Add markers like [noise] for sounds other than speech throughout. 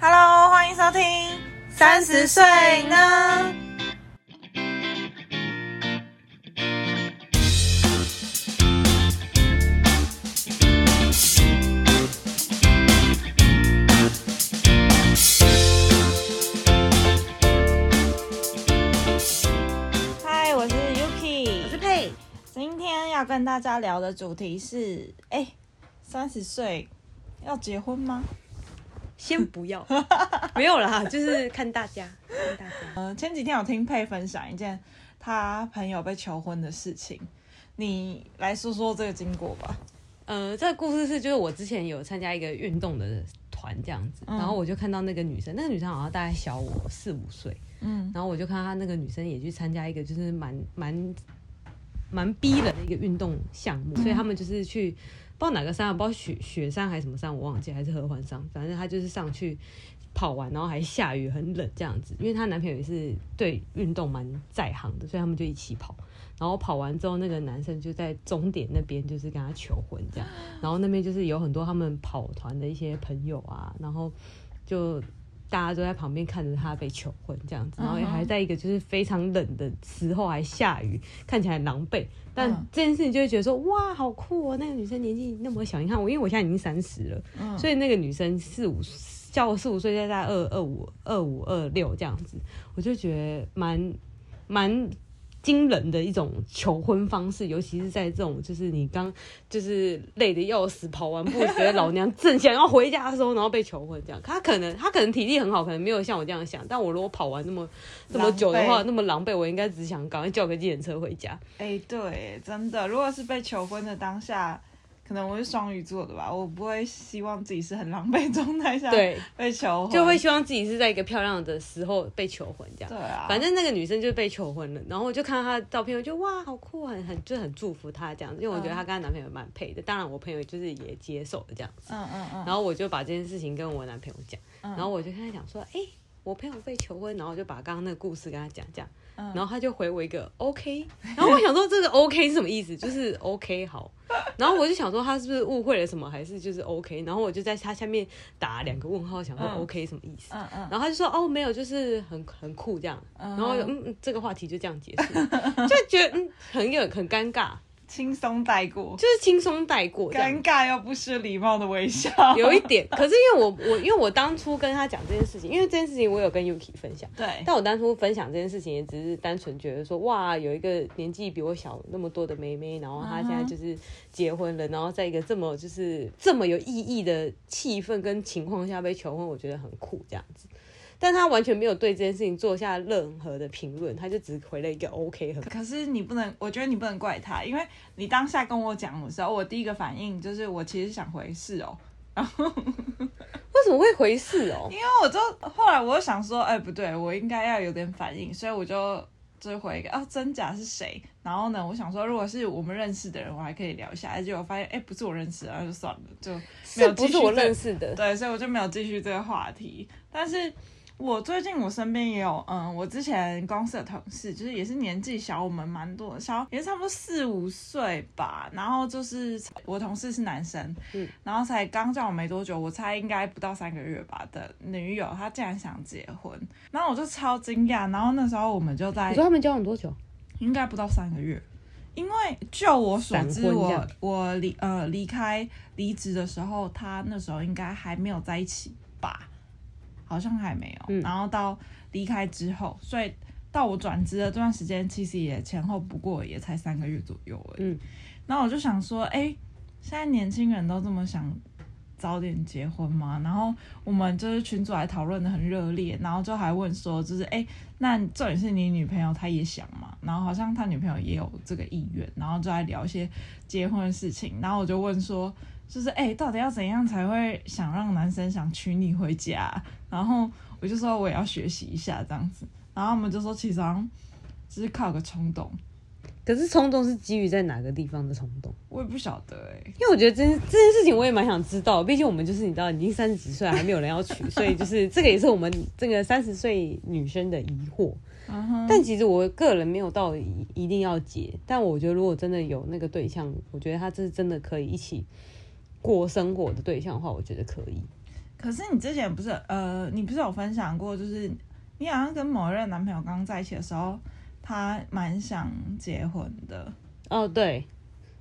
Hello，欢迎收听三十岁呢。嗨，我是 Yuki，我是佩。今天要跟大家聊的主题是：哎，三十岁要结婚吗？先不要，没有啦，就是看大家，看大家。嗯，前几天有听佩分享一件他朋友被求婚的事情，你来说说这个经过吧。呃，这个故事是就是我之前有参加一个运动的团这样子，嗯、然后我就看到那个女生，那个女生好像大概小我四五岁，嗯，然后我就看到她那个女生也去参加一个就是蛮蛮蛮逼人的一个运动项目，嗯、所以他们就是去。不知道哪个山，不知道雪雪山还是什么山，我忘记还是合欢山，反正她就是上去跑完，然后还下雨，很冷这样子。因为她男朋友也是对运动蛮在行的，所以他们就一起跑。然后跑完之后，那个男生就在终点那边就是跟她求婚这样。然后那边就是有很多他们跑团的一些朋友啊，然后就。大家都在旁边看着他被求婚这样子，然后也还在一个就是非常冷的时候还下雨，看起来狼狈。但这件事情就会觉得说，哇，好酷哦！那个女生年纪那么小，你看我，因为我现在已经三十了，所以那个女生四五，叫我四五岁，现在二二五二五二六这样子，我就觉得蛮蛮。惊人的一种求婚方式，尤其是在这种就是你刚就是累得要死，跑完步觉得老娘正想要回家的时候，然后被求婚这样。他可能他可能体力很好，可能没有像我这样想。但我如果跑完那么这么久的话，那么狼狈，我应该只想赶快叫个计程车回家。哎，对，真的，如果是被求婚的当下。可能我是双鱼座的吧，我不会希望自己是很狼狈状态下对被求婚，就会希望自己是在一个漂亮的时候被求婚这样。对啊，反正那个女生就被求婚了，然后我就看到她的照片，我就哇，好酷，很很就很祝福她这样子，因为我觉得她跟她男朋友蛮配的。当然，我朋友就是也接受了这样子。嗯嗯嗯。然后我就把这件事情跟我男朋友讲，然后我就跟他讲说，哎，我朋友被求婚，然后我就把刚刚那个故事跟他讲讲。然后他就回我一个 OK，然后我想说这个 OK 是什么意思？就是 OK 好，然后我就想说他是不是误会了什么，还是就是 OK？然后我就在他下面打两个问号，想说 OK 什么意思？然后他就说哦没有，就是很很酷这样。然后嗯嗯，这个话题就这样结束，[laughs] 就觉得嗯很有很尴尬。轻松带过，就是轻松带过，尴尬又不失礼貌的微笑，有一点。可是因为我 [laughs] 我因为我当初跟他讲这件事情，因为这件事情我有跟 Yuki 分享，对。但我当初分享这件事情也只是单纯觉得说，哇，有一个年纪比我小那么多的妹妹，然后她现在就是结婚了，然后在一个这么就是这么有意义的气氛跟情况下被求婚，我觉得很酷这样子。但他完全没有对这件事情做下任何的评论，他就只回了一个 OK。可是你不能，我觉得你不能怪他，因为你当下跟我讲的时候，我第一个反应就是我其实想回是哦，然后 [laughs] 为什么会回是哦？因为我就后来我就想说，哎、欸，不对，我应该要有点反应，所以我就就回一个啊，真假是谁？然后呢，我想说，如果是我们认识的人，我还可以聊一下，结果我发现，哎、欸，不是我认识的，那就算了，就没有继续。不是我认识的，对，所以我就没有继续这个话题，但是。我最近我身边也有，嗯，我之前公司的同事，就是也是年纪小我们蛮多的，小也是差不多四五岁吧。然后就是我同事是男生，嗯，然后才刚交往没多久，我猜应该不到三个月吧的女友，他竟然想结婚，然后我就超惊讶。然后那时候我们就在，你说他们交往多久？应该不到三个月，因为就我所知，我我离呃离开离职的时候，他那时候应该还没有在一起吧。好像还没有，嗯、然后到离开之后，所以到我转职的这段时间，其实也前后不过也才三个月左右而已。嗯，然后我就想说，哎，现在年轻人都这么想早点结婚吗？然后我们就是群主还讨论的很热烈，然后就还问说，就是哎，那重点是你女朋友她也想嘛？然后好像他女朋友也有这个意愿，然后就来聊一些结婚的事情。然后我就问说。就是哎、欸，到底要怎样才会想让男生想娶你回家？然后我就说我也要学习一下这样子。然后我们就说其实好像只是靠个冲动。可是冲动是基于在哪个地方的冲动？我也不晓得哎、欸。因为我觉得这件这件事情我也蛮想知道。毕竟我们就是你知道，已经三十几岁还没有人要娶，所以就是这个也是我们这个三十岁女生的疑惑。Uh huh. 但其实我个人没有到一一定要结，但我觉得如果真的有那个对象，我觉得他这是真的可以一起。过生活的对象的话，我觉得可以。可是你之前不是呃，你不是有分享过，就是你好像跟某一任男朋友刚在一起的时候，他蛮想结婚的。哦，对，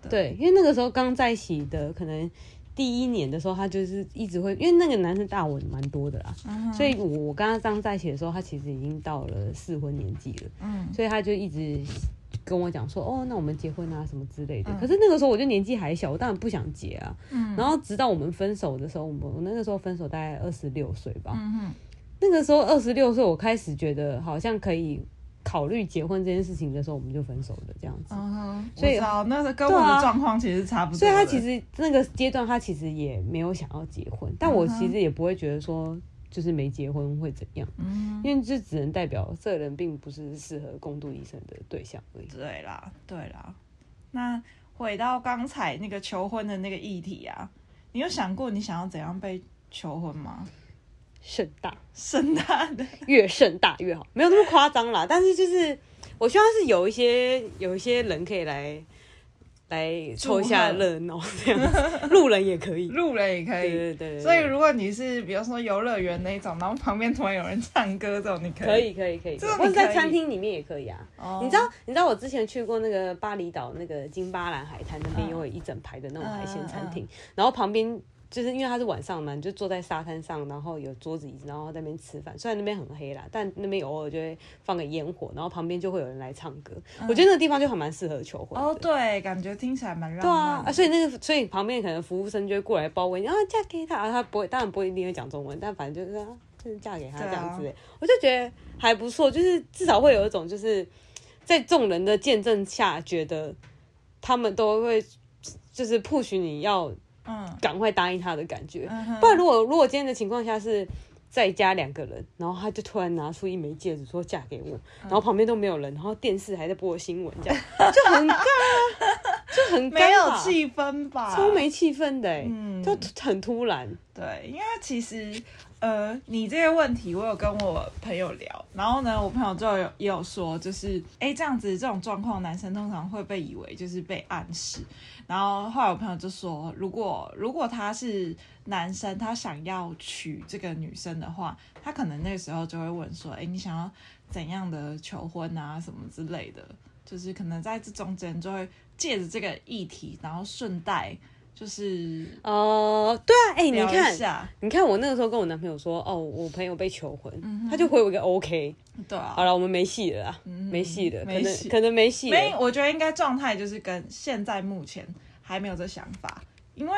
对，对，因为那个时候刚在一起的，可能第一年的时候，他就是一直会，因为那个男生大我蛮多的啦，嗯、所以我我跟他刚在一起的时候，他其实已经到了适婚年纪了，嗯，所以他就一直跟我讲说，哦，那我们结婚啊什么之类的。嗯、可是那个时候我就年纪还小，我当然不想结啊，嗯，然后直到我们分手的时候，我们我那个时候分手大概二十六岁吧，嗯，那个时候二十六岁，我开始觉得好像可以。考虑结婚这件事情的时候，我们就分手了，这样子。所以那个跟我的状况其实差不多。所以他其实那个阶段，他其实也没有想要结婚，但我其实也不会觉得说就是没结婚会怎样，嗯，因为这只能代表这个人并不是适合共度一生的对象而已。对啦，对啦。那回到刚才那个求婚的那个议题啊，你有想过你想要怎样被求婚吗？盛大，[laughs] 盛大的越盛大越好，没有那么夸张啦。但是就是，我希望是有一些有一些人可以来来凑一下热闹，[laughs] 这样路人也可以，路人也可以，对对对。所以如果你是比如说游乐园那种，然后旁边突然有人唱歌这种，你可以，可以，可以，可以，或者在餐厅里面也可以啊。Oh. 你知道，你知道我之前去过那个巴厘岛那个金巴兰海滩那边，有一整排的那种海鲜餐厅，uh, uh, uh. 然后旁边。就是因为它是晚上嘛，你就坐在沙滩上，然后有桌子椅子，然后在那边吃饭。虽然那边很黑啦，但那边偶尔就会放个烟火，然后旁边就会有人来唱歌。嗯、我觉得那个地方就还蛮适合求婚。哦，对，感觉听起来蛮浪漫。对啊，啊，所以那个，所以旁边可能服务生就会过来包围，然后嫁给他，他不会，当然不会一定会讲中文，但反正就是就是嫁给他这样子。啊、我就觉得还不错，就是至少会有一种就是在众人的见证下，觉得他们都会就是 push 你要。嗯，赶快答应他的感觉，嗯、不然如果如果今天的情况下是在家两个人，然后他就突然拿出一枚戒指说嫁给我，嗯、然后旁边都没有人，然后电视还在播新闻，这样 [laughs] 就很尬啊，就很没有气氛吧，超没气氛的，嗯，就很突然。对，因为其实呃，你这个问题我有跟我朋友聊，然后呢，我朋友就有也有说，就是哎，这样子这种状况，男生通常会被以为就是被暗示。然后后来我朋友就说，如果如果他是男生，他想要娶这个女生的话，他可能那个时候就会问说，哎，你想要怎样的求婚啊，什么之类的，就是可能在这中间就会借着这个议题，然后顺带就是哦、呃，对啊，哎，你看，你看我那个时候跟我男朋友说，哦，我朋友被求婚，嗯、他就回我一个 OK。对啊，好了，我们没戏了啦，嗯、没戏了，可能可能没戏。没，我觉得应该状态就是跟现在目前还没有这想法，因为，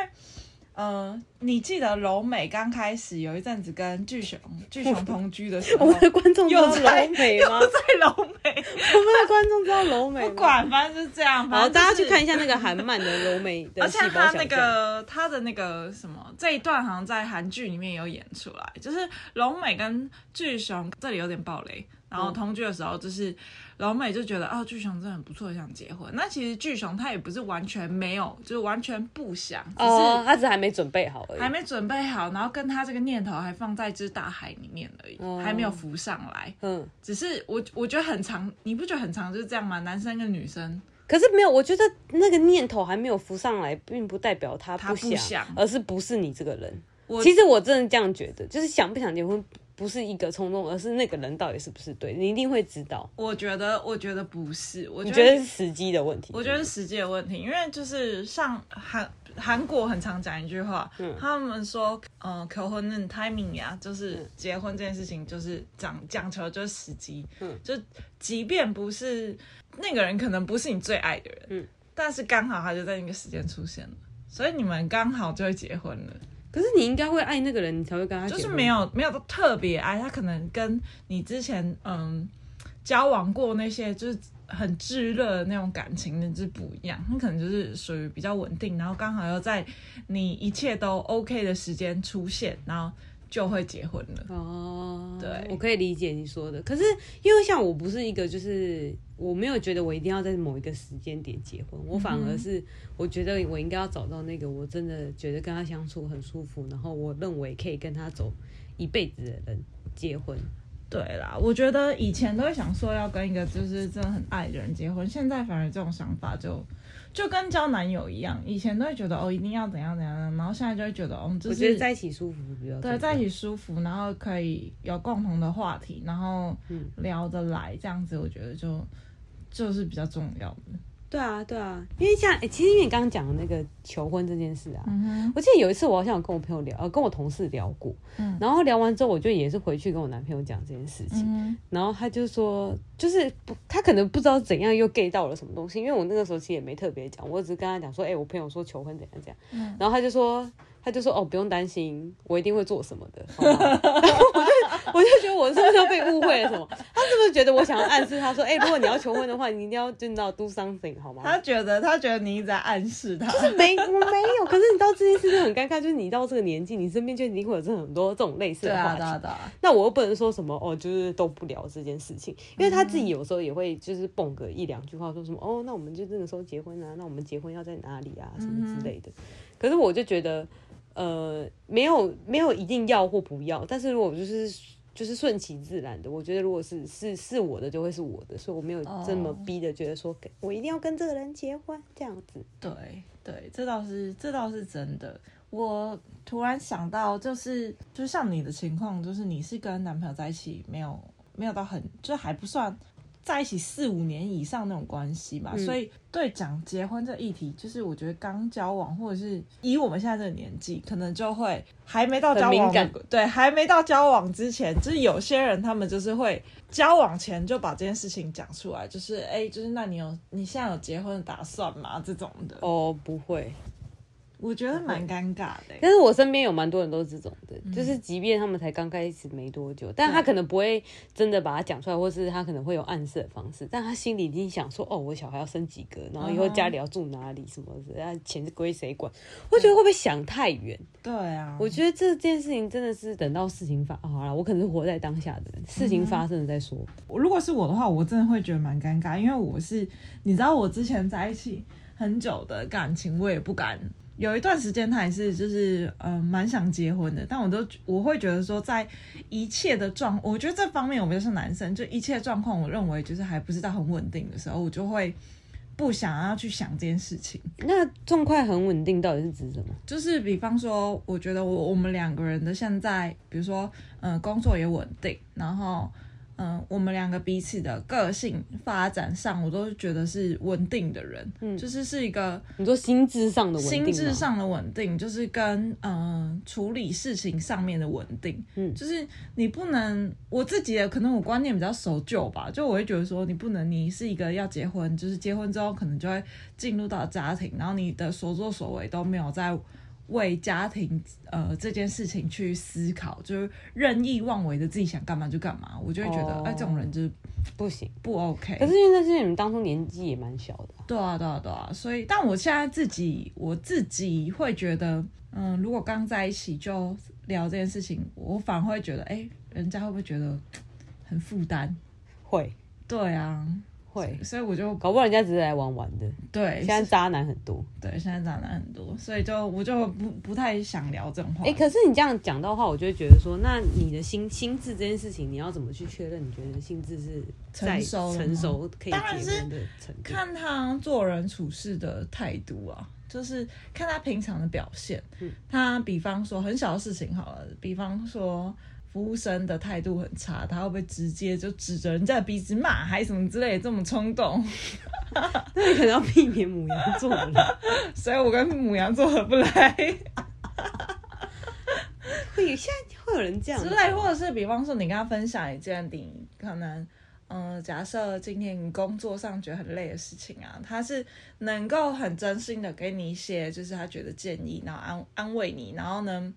呃，你记得柔美刚开始有一阵子跟巨熊巨熊同居的时候，我们的观众知道柔美吗？又在柔美，我们的观众知道柔美吗？不管，反正就是这样。好，大家去看一下那个韩漫的柔美的，[laughs] 而且他那个他的那个什么这一段好像在韩剧里面有演出来，就是柔美跟巨熊这里有点暴雷。然后同居的时候，就是老美就觉得哦，巨熊真的很不错，想结婚。那其实巨熊他也不是完全没有，就是完全不想，只是、哦、他只是还没准备好而已，还没准备好。然后跟他这个念头还放在这大海里面而已，哦、还没有浮上来。嗯，只是我我觉得很长，你不觉得很长就是这样吗？男生跟女生，可是没有，我觉得那个念头还没有浮上来，并不代表他不想，不想而是不是你这个人。我其实我真的这样觉得，就是想不想结婚。不是一个冲动，而是那个人到底是不是对，你一定会知道。我觉得，我觉得不是，我觉得，是时机的问题。我觉得是时机的问题，因为就是像韩韩国很常讲一句话，嗯、他们说，嗯、呃，求婚的 timing 呀，就是结婚这件事情，就是讲讲求的就是时机，嗯，就即便不是那个人，可能不是你最爱的人，嗯，但是刚好他就在那个时间出现了，所以你们刚好就会结婚了。可是你应该会爱那个人，你才会跟他。就是没有没有特别爱他，可能跟你之前嗯交往过那些就是很炙热的那种感情的就是不一样。他可能就是属于比较稳定，然后刚好又在你一切都 OK 的时间出现，然后就会结婚了。哦，对，我可以理解你说的。可是因为像我不是一个就是。我没有觉得我一定要在某一个时间点结婚，我反而是我觉得我应该要找到那个我真的觉得跟他相处很舒服，然后我认为可以跟他走一辈子的人结婚。对啦，我觉得以前都会想说要跟一个就是真的很爱的人结婚，现在反而这种想法就就跟交男友一样，以前都会觉得哦一定要怎样怎样，然后现在就会觉得哦，就是、我觉得在一起舒服比较对，在一起舒服，然后可以有共同的话题，然后聊得来，这样子我觉得就就是比较重要的。对啊，对啊，因为像、欸、其实因为你刚刚讲的那个求婚这件事啊，嗯、我记得有一次我好像有跟我朋友聊，呃，跟我同事聊过，嗯、然后聊完之后，我就也是回去跟我男朋友讲这件事情，嗯、然后他就说，就是他可能不知道怎样又 gay 到了什么东西，因为我那个时候其实也没特别讲，我只是跟他讲说，哎、欸，我朋友说求婚怎样怎样，嗯、然后他就说。他就说：“哦，不用担心，我一定会做什么的。”然 [laughs] 后我就我就觉得我是不是要被误会了什么？他是不是觉得我想要暗示他说：“哎、欸，如果你要求婚的话，你一定要真的 do something 好吗？”他觉得他觉得你一直在暗示他，就是没我没有。可是你知道这件事就很尴尬，就是你到这个年纪，你身边就一定会有这很多这种类似的话题。对啊对啊对啊，那我又不能说什么哦，就是都不聊这件事情，因为他自己有时候也会就是蹦个一两句话，说什么哦，那我们就这个时候结婚啊？那我们结婚要在哪里啊？什么之类的。可是我就觉得。呃，没有没有一定要或不要，但是如果就是就是顺其自然的，我觉得如果是是是我的，就会是我的，所以我没有这么逼的觉得说，我一定要跟这个人结婚这样子。对对，这倒是这倒是真的。我突然想到，就是就像你的情况，就是你是跟男朋友在一起，没有没有到很，就还不算。在一起四五年以上那种关系嘛，嗯、所以对讲结婚这议题，就是我觉得刚交往或者是以我们现在这个年纪，可能就会还没到交往，对，还没到交往之前，就是有些人他们就是会交往前就把这件事情讲出来，就是哎，就是那你有你现在有结婚的打算吗？这种的哦，不会。我觉得蛮尴尬的，但是我身边有蛮多人都是这种的，嗯、就是即便他们才刚开始没多久，但他可能不会真的把它讲出来，或是他可能会有暗示的方式，但他心里已经想说，哦，我小孩要生几个，然后以后家里要住哪里，什么的，然后钱是归谁管？我觉得会不会想太远？对啊，我觉得这件事情真的是等到事情发，好了，我可能是活在当下的人，事情发生了再说。如果是我的话，我真的会觉得蛮尴尬，因为我是，你知道，我之前在一起很久的感情，我也不敢。有一段时间，他也是就是呃蛮想结婚的，但我都我会觉得说，在一切的状，我觉得这方面我们就是男生，就一切状况，我认为就是还不是到很稳定的时候，我就会不想要去想这件事情。那状况很稳定到底是指什么？就是比方说，我觉得我我们两个人的现在，比如说嗯、呃、工作也稳定，然后。嗯，我们两个彼此的个性发展上，我都觉得是稳定的人，嗯，就是是一个你说心智上的稳定，心智上的稳定，就是跟嗯处理事情上面的稳定，嗯，就是你不能我自己的可能我观念比较守旧吧，就我会觉得说你不能，你是一个要结婚，就是结婚之后可能就会进入到家庭，然后你的所作所为都没有在。为家庭呃这件事情去思考，就是任意妄为的自己想干嘛就干嘛，我就会觉得哎、oh, 欸，这种人就是不行，不 OK。可是因为那是你们当初年纪也蛮小的。对啊，对啊，对啊。所以，但我现在自己我自己会觉得，嗯，如果刚在一起就聊这件事情，我反而会觉得，哎、欸，人家会不会觉得很负担？会。对啊。会，所以我就搞不好人家只是来玩玩的。对，现在渣男很多。对，现在渣男很多，所以就我就不不太想聊这种话。哎、欸，可是你这样讲的话，我就会觉得说，那你的心心智这件事情，你要怎么去确认？你觉得你的心智是成熟成熟可以结婚的？看他做人处事的态度啊，就是看他平常的表现。嗯，他比方说很小的事情好了，比方说。服务生的态度很差，他会不会直接就指着人家的鼻子骂，还是什么之类的这么冲动？那你可能要避免母羊座了，[laughs] 所以我跟母羊座合不来。[laughs] 会现在会有人这样之类，或者是比方说你跟他分享一件你可能嗯、呃，假设今天你工作上觉得很累的事情啊，他是能够很真心的给你一些就是他觉得建议，然后安安慰你，然后呢，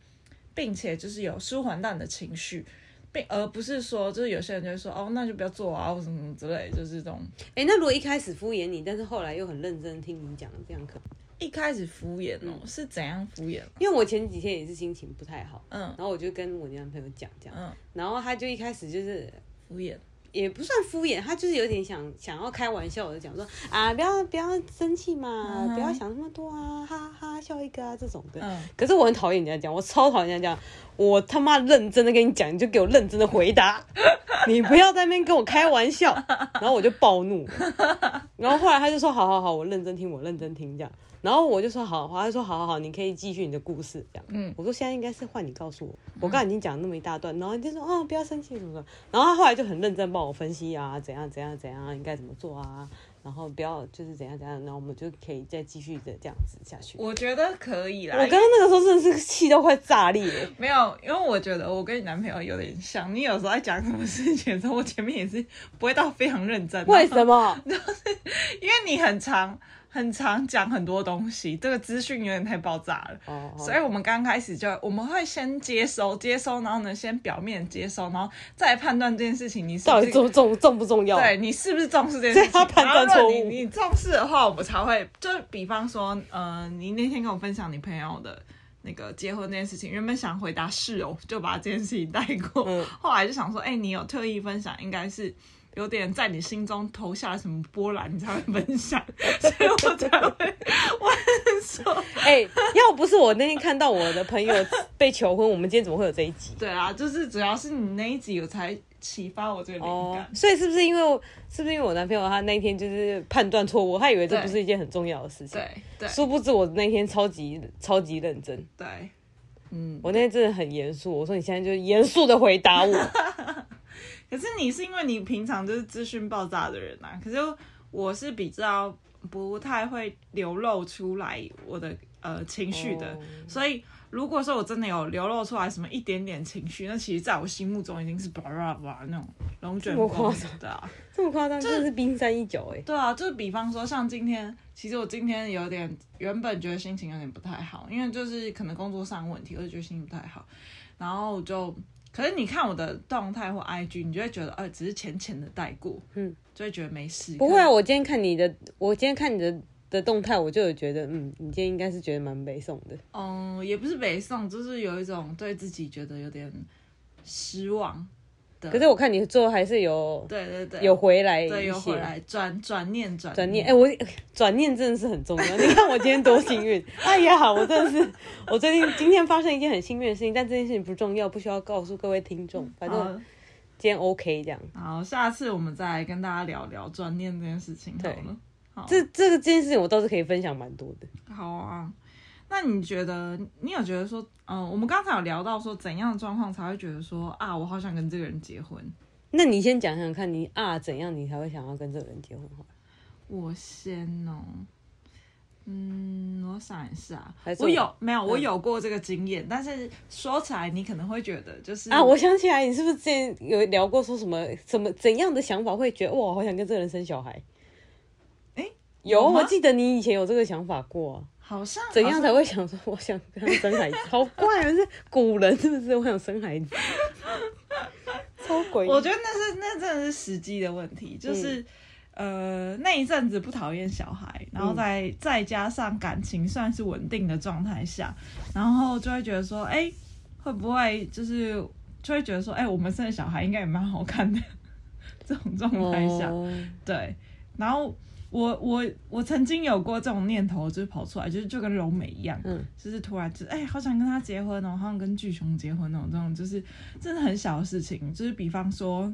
并且就是有舒缓到你的情绪，并而不是说，就是有些人就会说，哦，那就不要做啊，或什么什么之类，就是这种。哎、欸，那如果一开始敷衍你，但是后来又很认真听你讲，这样可？一开始敷衍哦，嗯、是怎样敷衍？因为我前几天也是心情不太好，嗯，然后我就跟我男朋友讲这样，嗯，然后他就一开始就是敷衍，也不算敷衍，他就是有点想想要开玩笑的讲说啊，不要不要生气嘛，嗯、不要想那么多啊，哈哈笑一个啊这种的。嗯。可是我很讨厌人家讲，我超讨厌人家讲，我他妈认真的跟你讲，你就给我认真的回答，[laughs] 你不要在那边跟我开玩笑，[laughs] 然后我就暴怒。然后后来他就说好好好，我认真听，我认真听这样。然后我就说好，他说好好好，你可以继续你的故事这样。嗯，我说现在应该是换你告诉我，我刚才已经讲那么一大段，然后你就说哦不要生气什么的。然后他后来就很认真帮我分析啊，怎样怎样怎样应该怎么做啊，然后不要就是怎样怎样，然后我们就可以再继续的这样子下去。我觉得可以啦。我刚刚那个时候真的是气都快炸裂。没有，因为我觉得我跟你男朋友有点像，你有时候在讲什么事情的时候，我前面也是不会到非常认真。为什么？就是因为你很长。很常讲很多东西，这个资讯有点太爆炸了，oh, oh. 所以我们刚开始就我们会先接收，接收，然后呢，先表面接收，然后再判断这件事情你是不是到底重重重不重要，对你是不是重视这件事情，他判断错误。你你重视的话，我们才会就比方说，呃，你那天跟我分享你朋友的那个结婚那件事情，原本想回答是哦，就把这件事情带过，嗯、后来就想说，哎、欸，你有特意分享，应该是。有点在你心中投下了什么波澜，你才会分享，[laughs] 所以我才会问说，[laughs] 哎、欸，要不是我那天看到我的朋友被求婚，我们今天怎么会有这一集？对啊，就是主要是你那一集我才启发我这个灵感。哦，所以是不是因为是不是因为我男朋友他那一天就是判断错误，他以为这不是一件很重要的事情，对对，殊不知我那天超级超级认真，对，嗯，我那天真的很严肃，我说你现在就严肃的回答我。[laughs] 可是你是因为你平常就是资讯爆炸的人啊，可是我是比较不太会流露出来我的呃情绪的，哦、所以如果说我真的有流露出来什么一点点情绪，那其实在我心目中已经是巴拉巴拉那种龙卷风的啊，这么夸张，真的是冰山一角哎。对啊，就是比方说像今天，其实我今天有点原本觉得心情有点不太好，因为就是可能工作上问题，我就觉得心情不太好，然后就。可是你看我的动态或 IG，你就会觉得，呃，只是浅浅的带过，嗯，就会觉得没事。不会啊，我今天看你的，我今天看你的的动态，我就有觉得，嗯，你今天应该是觉得蛮悲送的。嗯，也不是悲送，就是有一种对自己觉得有点失望。可是我看你最后还是有，对对对，有回来，对，有回来，转转念转转念，哎、欸，我转念真的是很重要。[laughs] 你看我今天多幸运，哎呀，我真的是，我最近今天发生一件很幸运的事情，但这件事情不重要，不需要告诉各位听众，反正今天 OK 这样。好，下次我们再来跟大家聊聊转念这件事情好了。这这个这件事情我倒是可以分享蛮多的。好啊。那你觉得，你有觉得说，嗯、呃，我们刚才有聊到说，怎样的状况才会觉得说，啊，我好想跟这个人结婚？那你先讲讲看，你啊怎样你才会想要跟这个人结婚？我先哦，嗯，我想一下，我，我有没有？我有过这个经验，嗯、但是说起来你可能会觉得，就是啊，我想起来，你是不是之前有聊过说什么什么怎样的想法会觉得，哇，我好想跟这个人生小孩？哎、欸，有，我记得你以前有这个想法过啊。好像怎样才会想说我想跟他生孩子？好怪啊！是古人是不是？我想生孩子，[laughs] 超诡异。我觉得那是那真的是时机的问题，就是、嗯、呃那一阵子不讨厌小孩，然后再、嗯、再加上感情算是稳定的状态下，然后就会觉得说，哎、欸，会不会就是就会觉得说，哎、欸，我们生的小孩应该也蛮好看的。[laughs] 这种状态下，哦、对，然后。我我我曾经有过这种念头，就是跑出来，就是就跟柔美一样，嗯，就是突然就哎、欸，好想跟他结婚哦，好想跟巨熊结婚哦，这种就是真的很小的事情，就是比方说，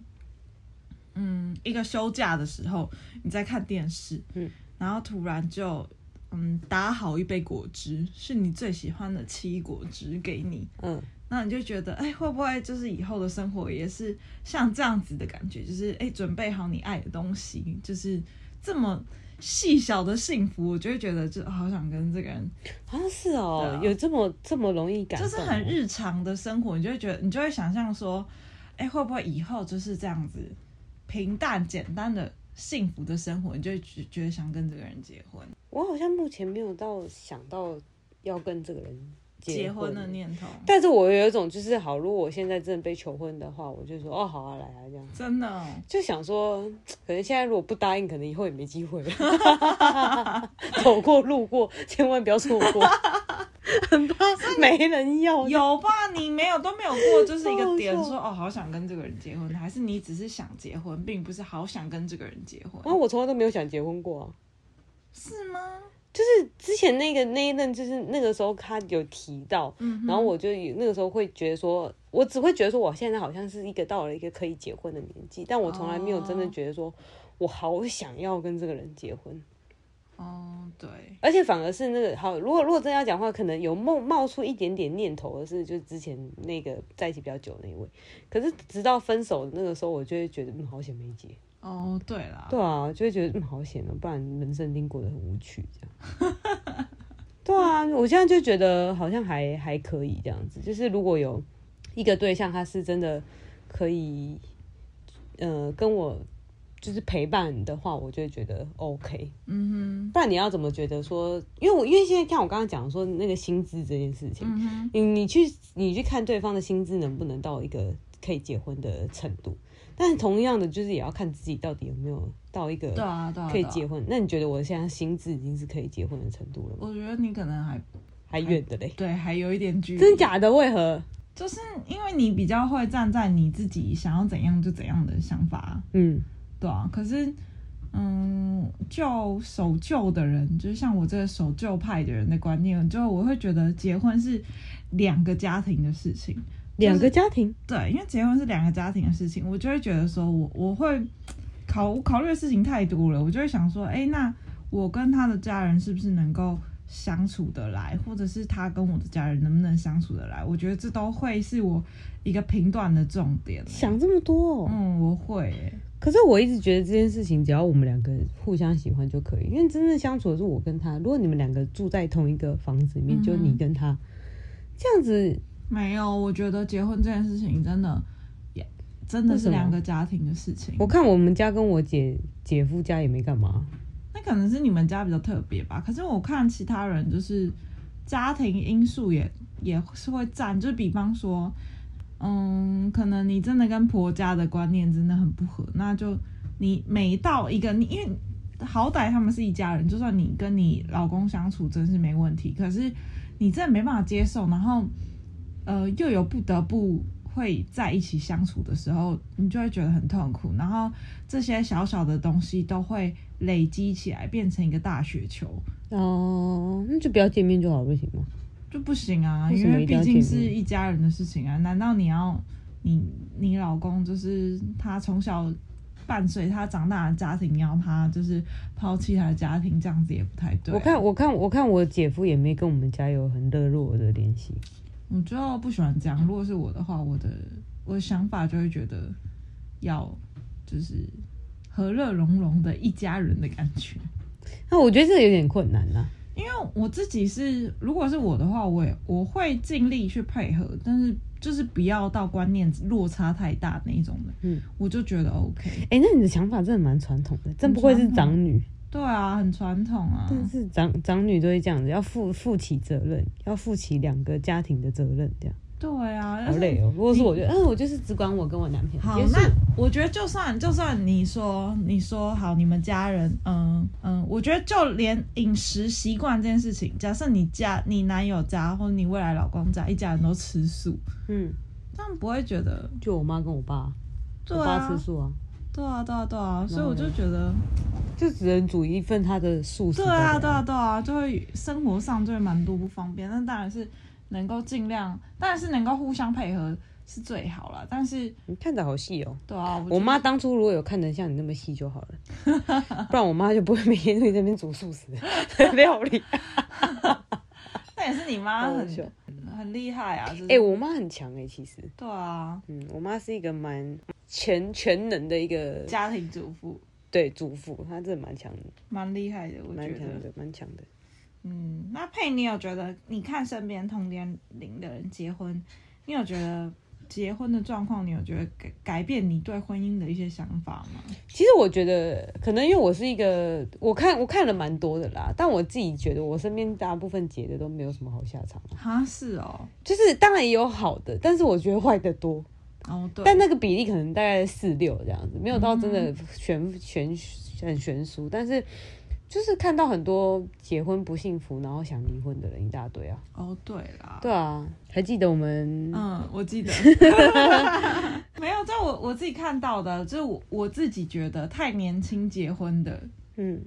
嗯，一个休假的时候你在看电视，嗯，然后突然就嗯打好一杯果汁，是你最喜欢的奇异果汁给你，嗯，那你就觉得哎、欸，会不会就是以后的生活也是像这样子的感觉，就是哎、欸，准备好你爱的东西，就是。这么细小的幸福，我就会觉得就好想跟这个人，好像是哦，啊、有这么这么容易感动，就是很日常的生活，你就会觉得，你就会想象说，哎、欸，会不会以后就是这样子平淡简单的幸福的生活，你就会觉觉得想跟这个人结婚？我好像目前没有到想到要跟这个人。结婚的念头，但是我有一种就是好，如果我现在真的被求婚的话，我就说哦，好啊，来啊，这样真的、哦、就想说，可能现在如果不答应，可能以后也没机会了。[laughs] 走过路过，千万不要错过。很怕没人要。有吧？你没有都没有过，就是一个点说哦，好想跟这个人结婚，还是你只是想结婚，并不是好想跟这个人结婚。啊，我从来都没有想结婚过啊。是吗？就是之前那个那一任，就是那个时候他有提到，嗯、然后我就那个时候会觉得说，我只会觉得说，我现在好像是一个到了一个可以结婚的年纪，但我从来没有真的觉得说我好想要跟这个人结婚。哦，对，而且反而是那个好，如果如果真要讲话，可能有冒冒出一点点念头的是，就是之前那个在一起比较久的那一位，可是直到分手那个时候，我就会觉得嗯，好险没结。哦，对啦，对啊，就会觉得嗯，好险哦，不然人生一定过得很无趣这样。[laughs] 对啊，我现在就觉得好像还还可以这样子，就是如果有一个对象，他是真的可以，呃，跟我就是陪伴的话，我就会觉得 OK。嗯哼，不然你要怎么觉得说？因为我因为现在像我刚刚讲说那个薪资这件事情，嗯，你你去你去看对方的薪资能不能到一个可以结婚的程度？但是同样的，就是也要看自己到底有没有到一个对啊对啊可以结婚。那你觉得我现在心智已经是可以结婚的程度了吗？我觉得你可能还还远的嘞。对，还有一点距离。真的假的？为何？就是因为你比较会站在你自己想要怎样就怎样的想法。嗯，对啊。可是，嗯，就守旧的人，就是像我这个守旧派的人的观念，就我会觉得结婚是两个家庭的事情。两个家庭，对，因为结婚是两个家庭的事情，我就会觉得说我，我我会考考虑的事情太多了，我就会想说，哎，那我跟他的家人是不是能够相处得来，或者是他跟我的家人能不能相处得来？我觉得这都会是我一个评断的重点。想这么多哦，嗯，我会。可是我一直觉得这件事情，只要我们两个互相喜欢就可以，因为真正相处的是我跟他。如果你们两个住在同一个房子里面，嗯、就你跟他这样子。没有，我觉得结婚这件事情真的也真的是两个家庭的事情。我看我们家跟我姐姐夫家也没干嘛，那可能是你们家比较特别吧。可是我看其他人就是家庭因素也也是会占，就比方说，嗯，可能你真的跟婆家的观念真的很不合，那就你每到一个你，因为好歹他们是一家人，就算你跟你老公相处真是没问题，可是你真的没办法接受，然后。呃，又有不得不会在一起相处的时候，你就会觉得很痛苦。然后这些小小的东西都会累积起来，变成一个大雪球。哦，那就不要见面就好，不行吗？就不行啊，为因为毕竟是一家人的事情啊。难道你要你你老公就是他从小伴随他长大的家庭，你要他就是抛弃他的家庭，这样子也不太对啊。我看，我看，我看，我姐夫也没跟我们家有很热络的联系。我就不喜欢这样。如果是我的话，我的我的想法就会觉得要就是和乐融融的一家人的感觉。那我觉得这个有点困难呐，因为我自己是，如果是我的话，我也我会尽力去配合，但是就是不要到观念落差太大那一种的。嗯，我就觉得 OK。哎，那你的想法真的蛮传统的，真不愧是长女。对啊，很传统啊。但是长长女都会这样子，要负负起责任，要负起两个家庭的责任，这样。对啊，好累哦。如果是我觉得，嗯，我就是只管我跟我男朋友。好，那我觉得就算就算你说你说好，你们家人，嗯嗯，我觉得就连饮食习惯这件事情，假设你家你男友家或者你未来老公家一家人都吃素，嗯，这样不会觉得？就我妈跟我爸，我爸吃素啊。对啊，对啊，对啊，所以我就觉得，就只能煮一份他的素食。对啊，对啊，对啊，就会生活上就会蛮多不方便。但当然是能够尽量，当然是能够互相配合是最好了。但是你看的好细哦。对啊，我妈当初如果有看得像你那么细就好了，[laughs] 不然我妈就不会每天都在那边煮素食 [laughs] 料理。[laughs] 那也是你妈很很厉害啊！哎、欸，我妈很强哎、欸，其实。对啊，嗯，我妈是一个蛮。全全能的一个家庭主妇，对主妇，她真的蛮强的，蛮厉害的，我觉得蛮强的，蛮强的。嗯，那佩，你有觉得你看身边同年龄的人结婚，你有觉得结婚的状况，你有觉得改改变你对婚姻的一些想法吗？其实我觉得，可能因为我是一个，我看我看了蛮多的啦，但我自己觉得，我身边大部分结的都没有什么好下场。哈，是哦，就是当然也有好的，但是我觉得坏的多。哦，对，但那个比例可能大概四六这样子，没有到真的悬悬很悬殊，但是就是看到很多结婚不幸福，然后想离婚的人一大堆啊。哦，对啦，对啊，还记得我们？嗯，我记得。[laughs] 没有，在我我自己看到的，就是我我自己觉得太年轻结婚的，嗯，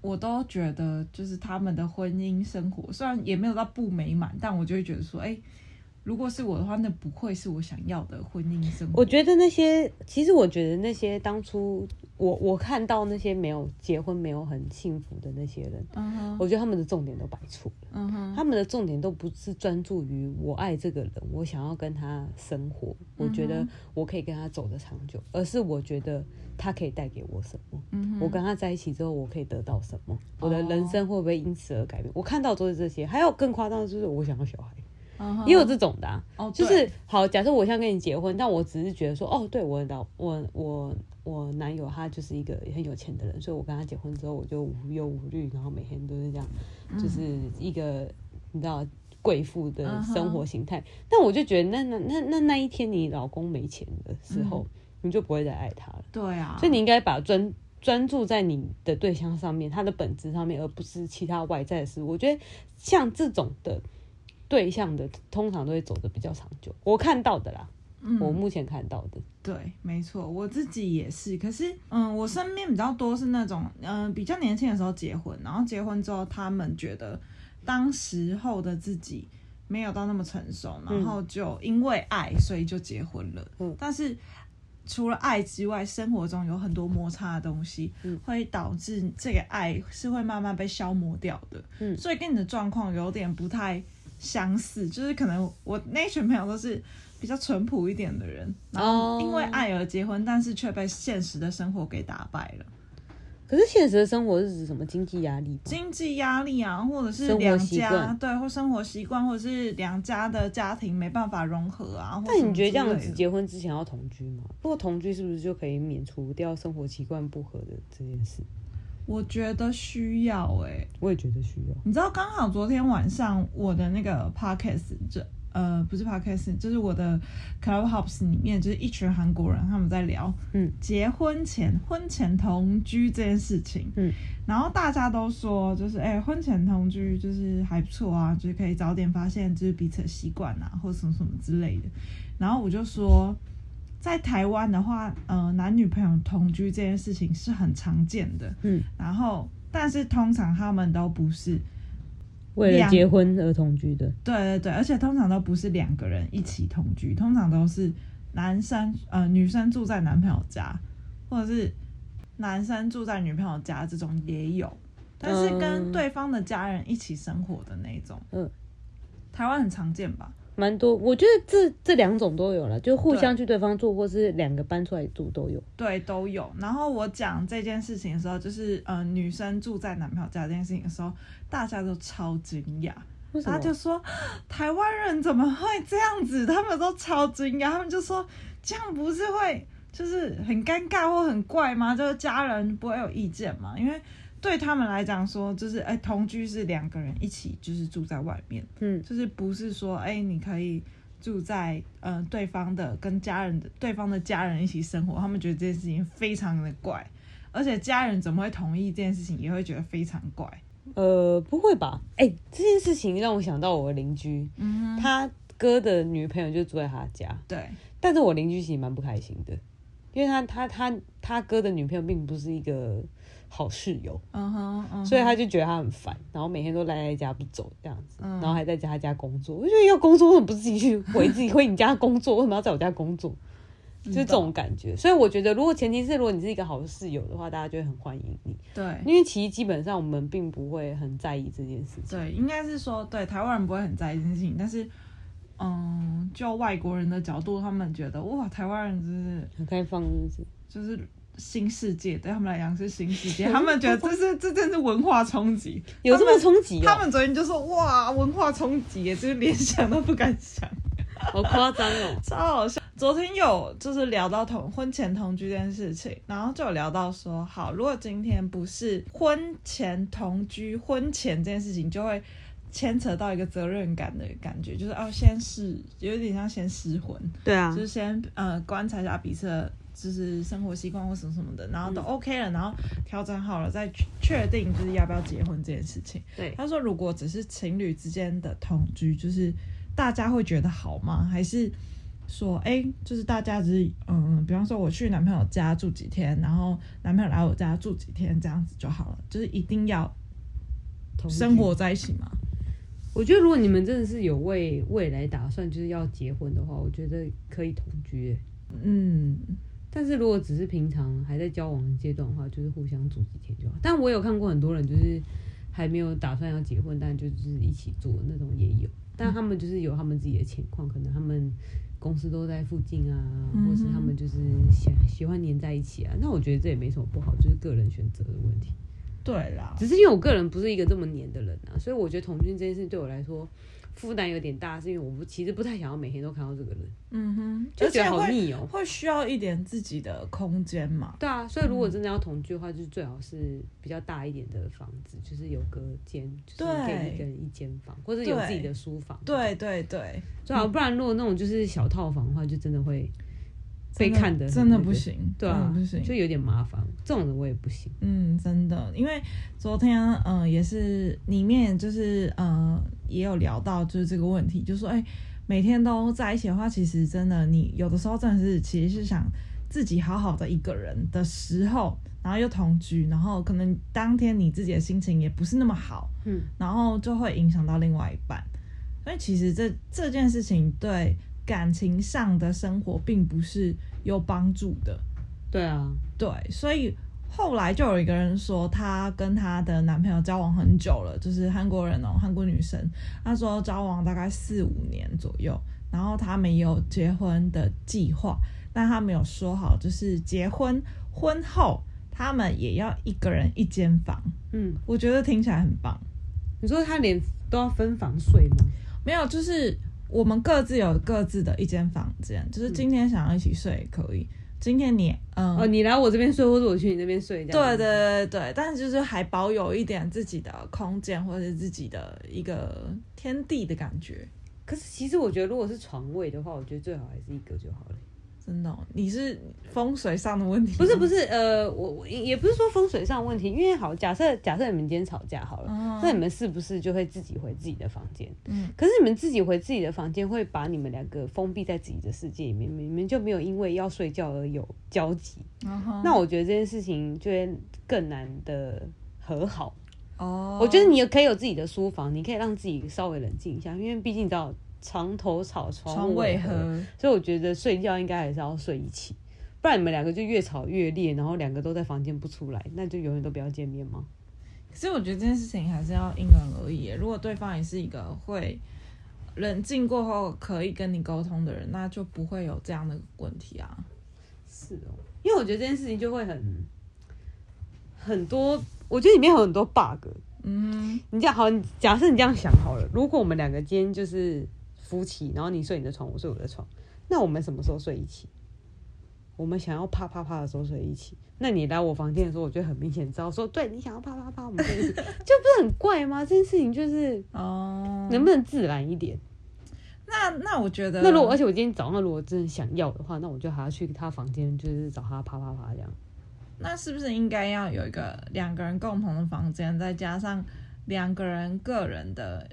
我都觉得就是他们的婚姻生活虽然也没有到不美满，但我就会觉得说，哎、欸。如果是我的话，那不会是我想要的婚姻生活。我觉得那些，其实我觉得那些当初我我看到那些没有结婚、没有很幸福的那些人，uh-huh. 我觉得他们的重点都摆错了。Uh-huh. 他们的重点都不是专注于我爱这个人，我想要跟他生活，uh-huh. 我觉得我可以跟他走得长久，而是我觉得他可以带给我什么，uh-huh. 我跟他在一起之后，我可以得到什么，我的人生会不会因此而改变？Oh. 我看到都是这些，还有更夸张的就是我想要小孩。也有这种的、啊，uh oh, 就是好。假设我想跟你结婚，但我只是觉得说，哦，对我老我我我男友他就是一个很有钱的人，所以我跟他结婚之后，我就无忧无虑，然后每天都是这样，就是一个、嗯、你知道贵妇的生活形态。Uh -huh. 但我就觉得那，那那那那那一天你老公没钱的时候，嗯、你就不会再爱他了。对啊，所以你应该把专专注在你的对象上面，他的本质上面，而不是其他外在的事。我觉得像这种的。对象的通常都会走的比较长久，我看到的啦，嗯，我目前看到的，对，没错，我自己也是。可是，嗯，我身边比较多是那种，嗯，比较年轻的时候结婚，然后结婚之后，他们觉得当时候的自己没有到那么成熟，然后就因为爱，所以就结婚了。嗯，但是除了爱之外，生活中有很多摩擦的东西，嗯，会导致这个爱是会慢慢被消磨掉的。嗯，所以跟你的状况有点不太。相似，就是可能我那群朋友都是比较淳朴一点的人，然后因为爱而结婚，但是却被现实的生活给打败了。可是现实的生活是指什么？经济压力？经济压力啊，或者是两家对，或生活习惯，或者是两家的家庭没办法融合啊。但你觉得这样子结婚之前要同居吗？如果同居，是不是就可以免除掉生活习惯不合的这件事？我觉得需要诶、欸，我也觉得需要。你知道，刚好昨天晚上我的那个 podcast，这呃不是 podcast，就是我的 Clubhouse 里面，就是一群韩国人他们在聊，嗯，结婚前婚前同居这件事情，嗯，然后大家都说，就是哎、欸，婚前同居就是还不错啊，就是可以早点发现就是彼此的习惯啊，或什么什么之类的。然后我就说。在台湾的话，呃，男女朋友同居这件事情是很常见的，嗯，然后但是通常他们都不是为了结婚而同居的，对对对，而且通常都不是两个人一起同居，通常都是男生呃女生住在男朋友家，或者是男生住在女朋友家，这种也有，但是跟对方的家人一起生活的那种，嗯，台湾很常见吧。蛮多，我觉得这这两种都有了，就互相去对方住，或是两个搬出来住都有。对，都有。然后我讲这件事情的时候，就是呃，女生住在男朋友家这件事情的时候，大家都超惊讶。他就说，台湾人怎么会这样子？他们都超惊讶，他们就说这样不是会就是很尴尬或很怪吗？就是家人不会有意见吗？因为。对他们来讲，说就是哎，同居是两个人一起，就是住在外面，嗯，就是不是说哎，你可以住在嗯、呃、对方的跟家人的对方的家人一起生活，他们觉得这件事情非常的怪，而且家人怎么会同意这件事情，也会觉得非常怪。呃，不会吧？哎，这件事情让我想到我的邻居，嗯，他哥的女朋友就住在他家，对，但是我邻居其实蛮不开心的，因为他他他他哥的女朋友并不是一个。好室友，uh uh -huh. 所以他就觉得他很烦，然后每天都赖在家不走这样子，uh -huh. 然后还在家家工作。我觉得要工作，为什么不自己去回自己回你家工作？为什么要在我家工作？就是这种感觉。所以我觉得，如果前提是如果你是一个好的室友的话，大家就会很欢迎你。对，因为其实基本上我们并不会很在意这件事情。对，应该是说，对台湾人不会很在意这件事情，但是，嗯，就外国人的角度，他们觉得哇，台湾人就是很开放，就是就是。新世界对他们来讲是新世界，[laughs] 他们觉得这是 [laughs] 这真是文化冲击，有这么冲击、哦？他们昨天就说哇，文化冲击耶，就是连想都不敢想，[laughs] 好夸张哦，超好笑。昨天有就是聊到同婚前同居这件事情，然后就有聊到说，好，如果今天不是婚前同居，婚前这件事情就会牵扯到一个责任感的感觉，就是哦，先试，有点像先试婚，对啊，就是先呃观察一下彼此的。就是生活习惯或什么什么的，然后都 OK 了，然后调整好了，再确定就是要不要结婚这件事情。对，他说如果只是情侣之间的同居，就是大家会觉得好吗？还是说，哎、欸，就是大家只是嗯，比方说我去男朋友家住几天，然后男朋友来我家住几天，这样子就好了，就是一定要生活在一起吗？我觉得如果你们真的是有为未来打算，就是要结婚的话，我觉得可以同居、欸。嗯。但是如果只是平常还在交往的阶段的话，就是互相住几天就好。但我有看过很多人，就是还没有打算要结婚，但就是一起住那种也有。但他们就是有他们自己的情况，可能他们公司都在附近啊，或是他们就是想喜欢黏在一起啊。那我觉得这也没什么不好，就是个人选择的问题。对啦，只是因为我个人不是一个这么黏的人啊，所以我觉得同居这件事对我来说。负担有点大，是因为我不其实不太想要每天都看到这个人，嗯哼，就觉得好腻哦、喔，会需要一点自己的空间嘛。对啊，所以如果真的要同居的话，就是最好是比较大一点的房子，就是有隔间，就是给一个人一间房，或者有自己的书房。对对对，最好不然如果那种就是小套房的话，就真的会。被看的真的不行，对啊，不行，就有点麻烦。这种的我也不行。嗯，真的，因为昨天嗯、呃、也是里面就是嗯、呃、也有聊到就是这个问题，就说哎、欸、每天都在一起的话，其实真的你有的时候真的是其实是想自己好好的一个人的时候，然后又同居，然后可能当天你自己的心情也不是那么好，嗯，然后就会影响到另外一半。所以其实这这件事情对。感情上的生活并不是有帮助的，对啊，对，所以后来就有一个人说，她跟她的男朋友交往很久了，就是韩国人哦，韩国女生，她说交往大概四五年左右，然后他们有结婚的计划，但他没有说好，就是结婚婚后他们也要一个人一间房，嗯，我觉得听起来很棒。你说他连都要分房睡吗？没有，就是。我们各自有各自的一间房间，就是今天想要一起睡也可以。嗯、今天你，嗯，哦，你来我这边睡，或者我去你那边睡，这样。对对对对，但是就是还保有一点自己的空间，或者是自己的一个天地的感觉。可是其实我觉得，如果是床位的话，我觉得最好还是一个就好了。真的、哦，你是风水上的问题？不是不是，呃，我我也不是说风水上的问题，因为好，假设假设你们今天吵架好了，嗯、那你们是不是就会自己回自己的房间？嗯，可是你们自己回自己的房间，会把你们两个封闭在自己的世界里面，你们就没有因为要睡觉而有交集。嗯、那我觉得这件事情就会更难的和好。哦，我觉得你也可以有自己的书房，你可以让自己稍微冷静一下，因为毕竟你知道。床头吵，床尾和，所以我觉得睡觉应该还是要睡一起，不然你们两个就越吵越烈，然后两个都在房间不出来，那就永远都不要见面吗？可是我觉得这件事情还是要因人而异。如果对方也是一个会冷静过后可以跟你沟通的人，那就不会有这样的问题啊。是哦，因为我觉得这件事情就会很很多，我觉得里面有很多 bug。嗯，你这样好，假设你这样想好了，如果我们两个今天就是。夫妻，然后你睡你的床，我睡我的床，那我们什么时候睡一起？我们想要啪啪啪的时候睡一起。那你来我房间的时候，我觉得很明显知道说，对你想要啪啪啪，我们睡一起，[laughs] 就不是很怪吗？这件事情就是哦，能不能自然一点？那那我觉得，那如果而且我今天早上如果真的想要的话，那我就还要去他房间，就是找他啪啪啪这样。那是不是应该要有一个两个人共同的房间，再加上两个人个人的？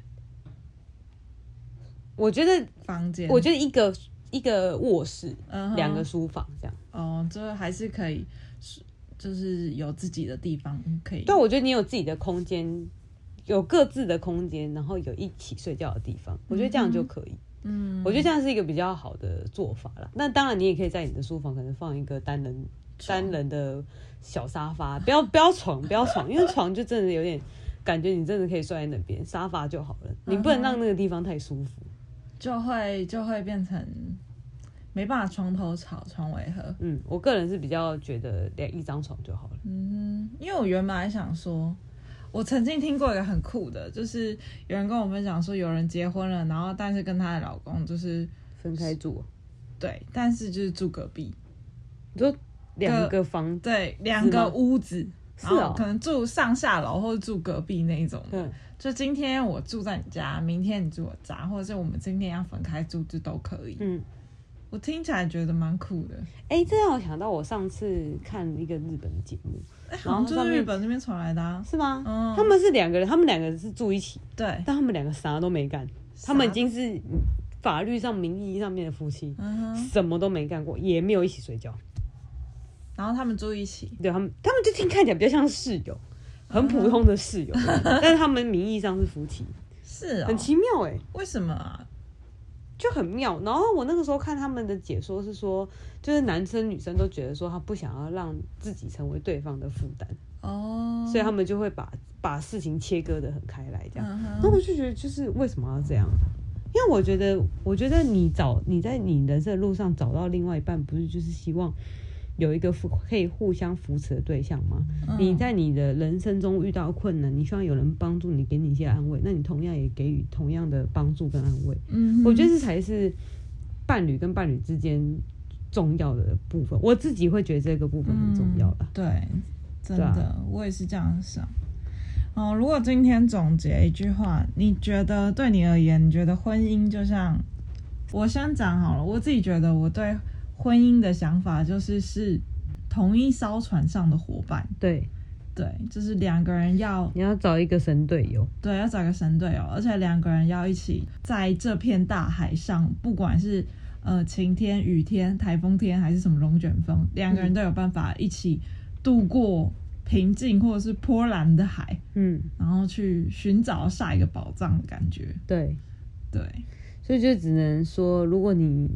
我觉得房间，我觉得一个一个卧室，两个书房这样。哦，这还是可以，就是有自己的地方可以。对，我觉得你有自己的空间，有各自的空间，然后有一起睡觉的地方，我觉得这样就可以。嗯，我觉得这样是一个比较好的做法了。那当然，你也可以在你的书房可能放一个单人单人的小沙发，不要不要床，不要床，因为床就真的有点感觉，你真的可以睡在那边，沙发就好了。你不能让那个地方太舒服。就会就会变成没办法床头吵床尾和。嗯，我个人是比较觉得连一张床就好了。嗯，因为我原本还想说，我曾经听过一个很酷的，就是有人跟我分享说，有人结婚了，然后但是跟她的老公就是分开住。对，但是就是住隔壁，你说两个房，对，两个屋子，然后可能住上下楼或者住隔壁那一种。嗯。就今天我住在你家，明天你住我家，或者是我们今天要分开住，就都可以。嗯，我听起来觉得蛮酷的。哎、欸，这让我想到我上次看一个日本的节目，欸、然后就是日本那边传来的、啊，是吗？嗯，他们是两个人，他们两个是住一起，对，但他们两个啥都没干，他们已经是法律上、名义上面的夫妻，嗯、什么都没干过，也没有一起睡觉。然后他们住一起，对他们，他们就听看起来比较像室友，很普通的室友，嗯、[laughs] 但是他们名义上是夫妻，是、哦、很奇妙哎，为什么啊？就很妙。然后我那个时候看他们的解说是说，就是男生女生都觉得说他不想要让自己成为对方的负担哦，所以他们就会把把事情切割的很开来这样。那、嗯、我就觉得，就是为什么要这样？因为我觉得，我觉得你找你在你人生的路上找到另外一半，不是就是希望。有一个可以互相扶持的对象吗？嗯、你在你的人生中遇到困难，你希望有人帮助你，给你一些安慰，那你同样也给予同样的帮助跟安慰。嗯，我觉得这才是伴侣跟伴侣之间重要的部分。我自己会觉得这个部分很重要的、嗯。对，真的，啊、我也是这样想。哦，如果今天总结一句话，你觉得对你而言，你觉得婚姻就像……我先讲好了，我自己觉得我对。婚姻的想法就是是同一艘船上的伙伴，对。对，就是两个人要你要找一个神队友，对，要找个神队友，而且两个人要一起在这片大海上，不管是呃晴天、雨天、台风天还是什么龙卷风，两个人都有办法一起度过平静或者是波澜的海，嗯，然后去寻找下一个宝藏的感觉，对。对，所以就只能说，如果你。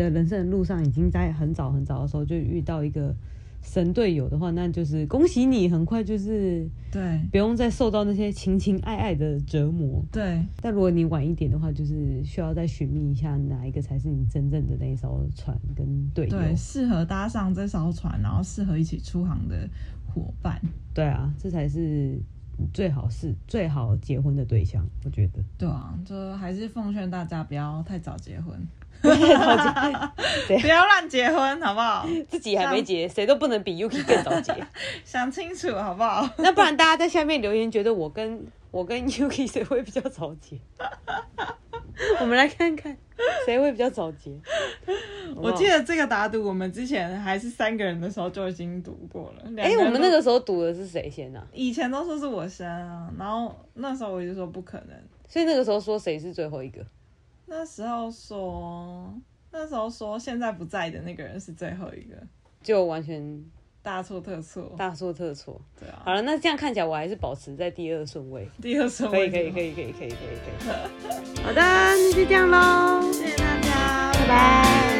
的人生的路上，已经在很早很早的时候就遇到一个神队友的话，那就是恭喜你，很快就是对，不用再受到那些情情爱爱的折磨。对，但如果你晚一点的话，就是需要再寻觅一下哪一个才是你真正的那一艘船跟队友，对，适合搭上这艘船，然后适合一起出航的伙伴。对啊，这才是最好是最好结婚的对象，我觉得。对啊，就还是奉劝大家不要太早结婚。[laughs] 不要乱结婚，好不好？自己还没结，谁都不能比 Yuki 更早结。[laughs] 想清楚，好不好？那不然大家在下面留言，觉得我跟我跟 Yuki 谁会比较早结？[laughs] 我们来看看谁会比较早结。我记得这个打赌，我们之前还是三个人的时候就已经赌过了。哎、欸，我们那个时候赌的是谁先呢、啊？以前都说是我先啊，然后那时候我就说不可能，所以那个时候说谁是最后一个？那时候说，那时候说现在不在的那个人是最后一个，就完全大错特错，大错特错。对啊，好了，那这样看起来我还是保持在第二顺位，第二顺位，可以，可以，可以，可以，可以，可以，可以。好的，那就这样喽，谢谢大家，拜拜。